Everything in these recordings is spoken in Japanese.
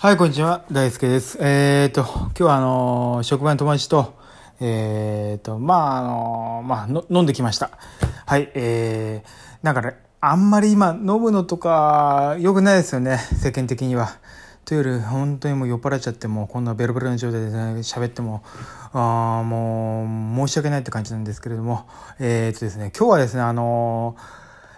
はい、こんにちは。大輔です。えー、と、今日はあのー職場の友達と、えー、と、まあ、あのまあの、飲んできました。はい、えー、なんかね、あんまり今、飲むのとか、良くないですよね、世間的には。というより、本当にもう酔っ払っちゃって、もうこんなベロベロの状態で、ね、喋っても、あもう、申し訳ないって感じなんですけれども、えー、とですね、今日はですね、あの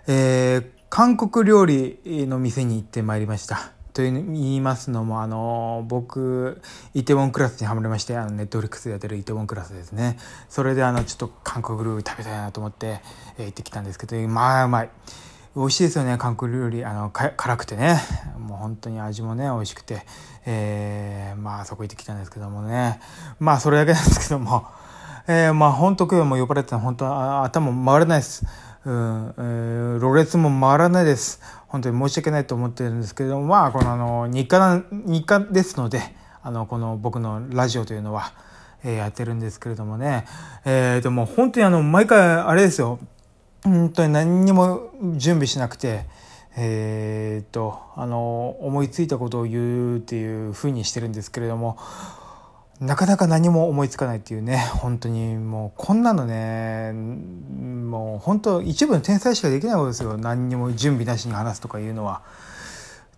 ーえ韓国料理の店に行ってまいりました。と言いますのも、あの、僕、イテウォンクラスにハマりまして、あの、ネットフリックスでやってるイテウォンクラスですね。それで、あの、ちょっと韓国料理食べたいなと思って、えー行ってきたんですけど、まあ、うまい。美味しいですよね、韓国料理。あの、辛くてね。もう本当に味もね、美味しくて。えーまあ、そこ行ってきたんですけどもね。まあ、それだけなんですけども。えー、まあ本当今日もう酔っ払ってたの本当頭回らないです。うん、えー、ろれつも回らないです。本当に申し訳ないと思ってるんですけれども、まあこのあの日課な日課ですので、あのこの僕のラジオというのは、えーやってるんですけれどもね、えー、でも本当にあの毎回あれですよ。本当に何にも準備しなくて、えー、とあの思いついたことを言うっていうふうにしてるんですけれども。なかなか何も思いつかないっていうね、本当にもうこんなのね、もう本当一部の天才しかできないことですよ。何にも準備なしに話すとかいうのは。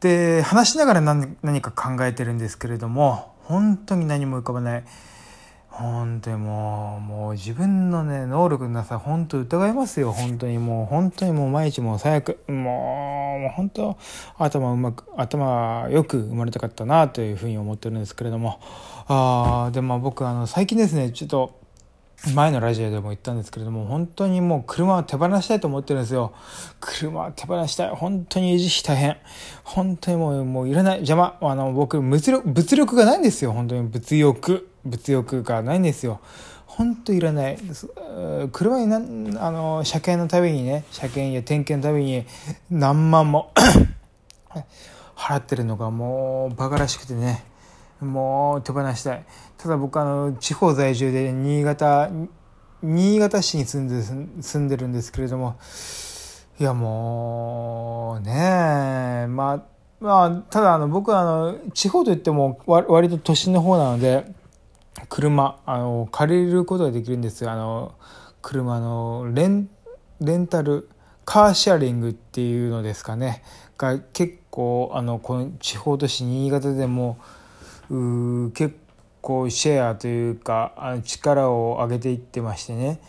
で、話しながら何何か考えてるんですけれども、本当に何も浮かばない。本当にもう、もう自分のね、能力のなさ、本当疑いますよ。本当にもう、本当にもう毎日もう最悪、もう、本当、頭うまく、頭よく生まれたかったな、というふうに思ってるんですけれども。ああ、でも僕、あの、最近ですね、ちょっと、前のラジオでも言ったんですけれども、本当にもう車を手放したいと思ってるんですよ。車を手放したい。本当に維持費大変。本当にもう、もういらない。邪魔。あの、僕、物力、物力がないんですよ。本当に物欲。物欲がないんですよ。本当いらない。車にな、あの、車検のたびにね、車検や点検のたびに何万も 払ってるのがもうバカらしくてね。もう手放したい。ただ僕あの地方在住で新潟新潟市に住んで住んでるんですけれどもいやもうねえまあまあただあの僕あの地方といってもわ割と都心の方なので車あの借りることができるんですよあの車のレンレンタルカーシェアリングっていうのですかねが結構あのこの地方都市新潟でも結構シェアというか力を上げていってましてね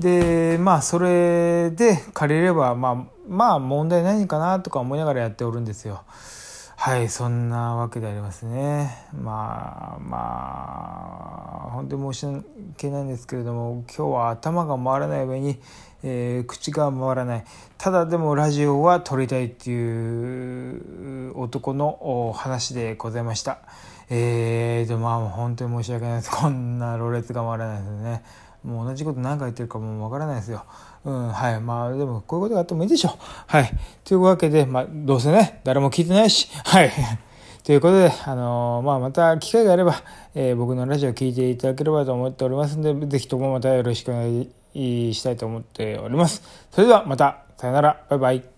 でまあそれで借りればまあまあ問題ないかなとか思いながらやっておるんですよ。はいそんなわけでありますね。まあまあ本当に申し訳ないんですけれども今日は頭が回らない上に、えー口が回らないただでもラジオは撮りたいっていう男の話でございました。えーとまあ本当に申し訳ないですこんなろれつが回らないですねもう同じこと何回言ってるかもわからないですよ。うんはい。まあでもこういうことがあってもいいでしょう。はい。というわけでまあどうせね誰も聞いてないし。はい。ということで、あのーまあ、また機会があれば、えー僕のラジオを聞いていただければと思っておりますので、ぜひともまたよろしくお願いしたいと思っております。それではまた、さよなら、バイバイ。